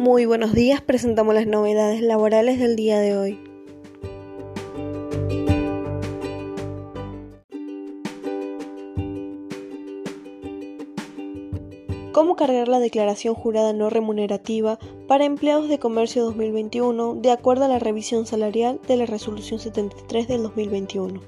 Muy buenos días, presentamos las novedades laborales del día de hoy. ¿Cómo cargar la declaración jurada no remunerativa para empleados de comercio 2021 de acuerdo a la revisión salarial de la Resolución 73 del 2021?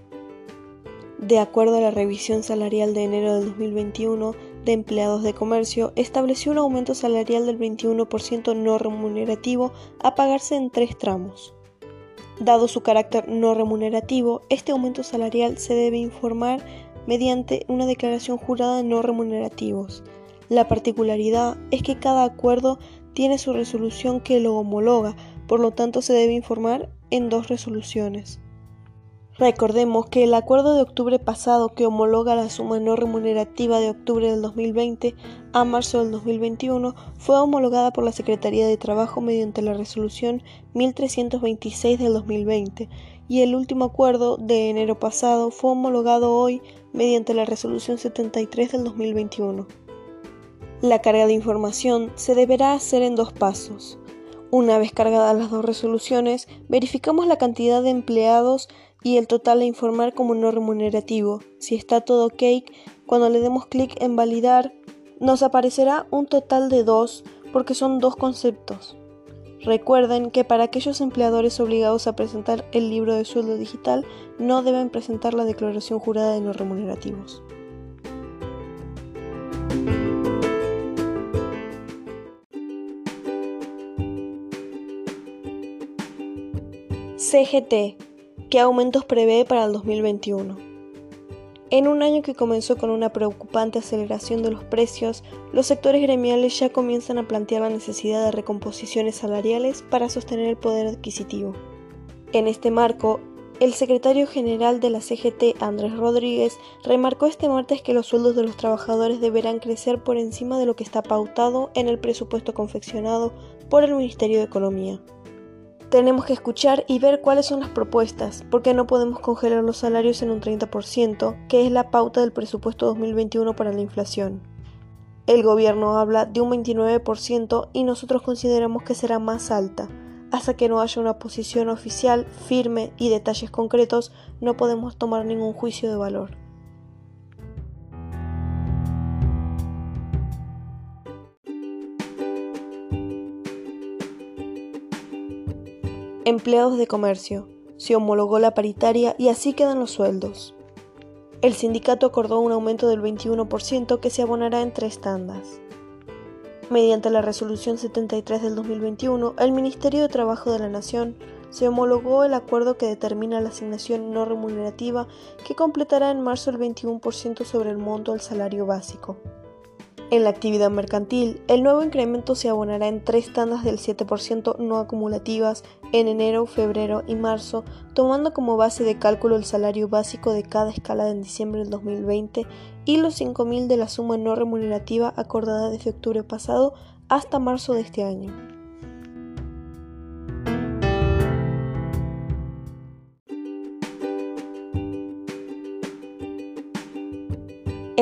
De acuerdo a la revisión salarial de enero del 2021 de empleados de comercio, estableció un aumento salarial del 21% no remunerativo a pagarse en tres tramos. Dado su carácter no remunerativo, este aumento salarial se debe informar mediante una declaración jurada no remunerativos. La particularidad es que cada acuerdo tiene su resolución que lo homologa, por lo tanto se debe informar en dos resoluciones. Recordemos que el acuerdo de octubre pasado que homologa la suma no remunerativa de octubre del 2020 a marzo del 2021 fue homologada por la Secretaría de Trabajo mediante la resolución 1326 del 2020 y el último acuerdo de enero pasado fue homologado hoy mediante la resolución 73 del 2021. La carga de información se deberá hacer en dos pasos. Una vez cargadas las dos resoluciones, verificamos la cantidad de empleados y el total a informar como no remunerativo. Si está todo ok, cuando le demos clic en validar, nos aparecerá un total de dos porque son dos conceptos. Recuerden que para aquellos empleadores obligados a presentar el libro de sueldo digital no deben presentar la declaración jurada de no remunerativos. CGT ¿Qué aumentos prevé para el 2021? En un año que comenzó con una preocupante aceleración de los precios, los sectores gremiales ya comienzan a plantear la necesidad de recomposiciones salariales para sostener el poder adquisitivo. En este marco, el secretario general de la CGT, Andrés Rodríguez, remarcó este martes que los sueldos de los trabajadores deberán crecer por encima de lo que está pautado en el presupuesto confeccionado por el Ministerio de Economía. Tenemos que escuchar y ver cuáles son las propuestas, porque no podemos congelar los salarios en un 30%, que es la pauta del presupuesto 2021 para la inflación. El gobierno habla de un 29% y nosotros consideramos que será más alta. Hasta que no haya una posición oficial firme y detalles concretos, no podemos tomar ningún juicio de valor. Empleados de comercio. Se homologó la paritaria y así quedan los sueldos. El sindicato acordó un aumento del 21% que se abonará en tres tandas. Mediante la resolución 73 del 2021, el Ministerio de Trabajo de la Nación se homologó el acuerdo que determina la asignación no remunerativa que completará en marzo el 21% sobre el monto del salario básico. En la actividad mercantil, el nuevo incremento se abonará en tres tandas del 7% no acumulativas en enero, febrero y marzo, tomando como base de cálculo el salario básico de cada escala en diciembre del 2020 y los 5.000 de la suma no remunerativa acordada desde octubre pasado hasta marzo de este año.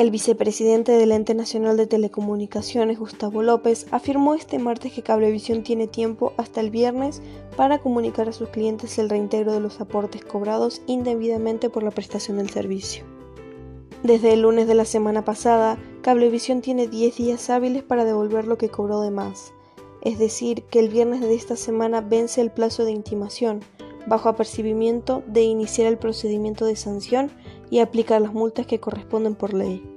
El vicepresidente del Ente Nacional de Telecomunicaciones, Gustavo López, afirmó este martes que Cablevisión tiene tiempo hasta el viernes para comunicar a sus clientes el reintegro de los aportes cobrados indebidamente por la prestación del servicio. Desde el lunes de la semana pasada, Cablevisión tiene 10 días hábiles para devolver lo que cobró de más, es decir, que el viernes de esta semana vence el plazo de intimación, bajo apercibimiento de iniciar el procedimiento de sanción y aplicar las multas que corresponden por ley.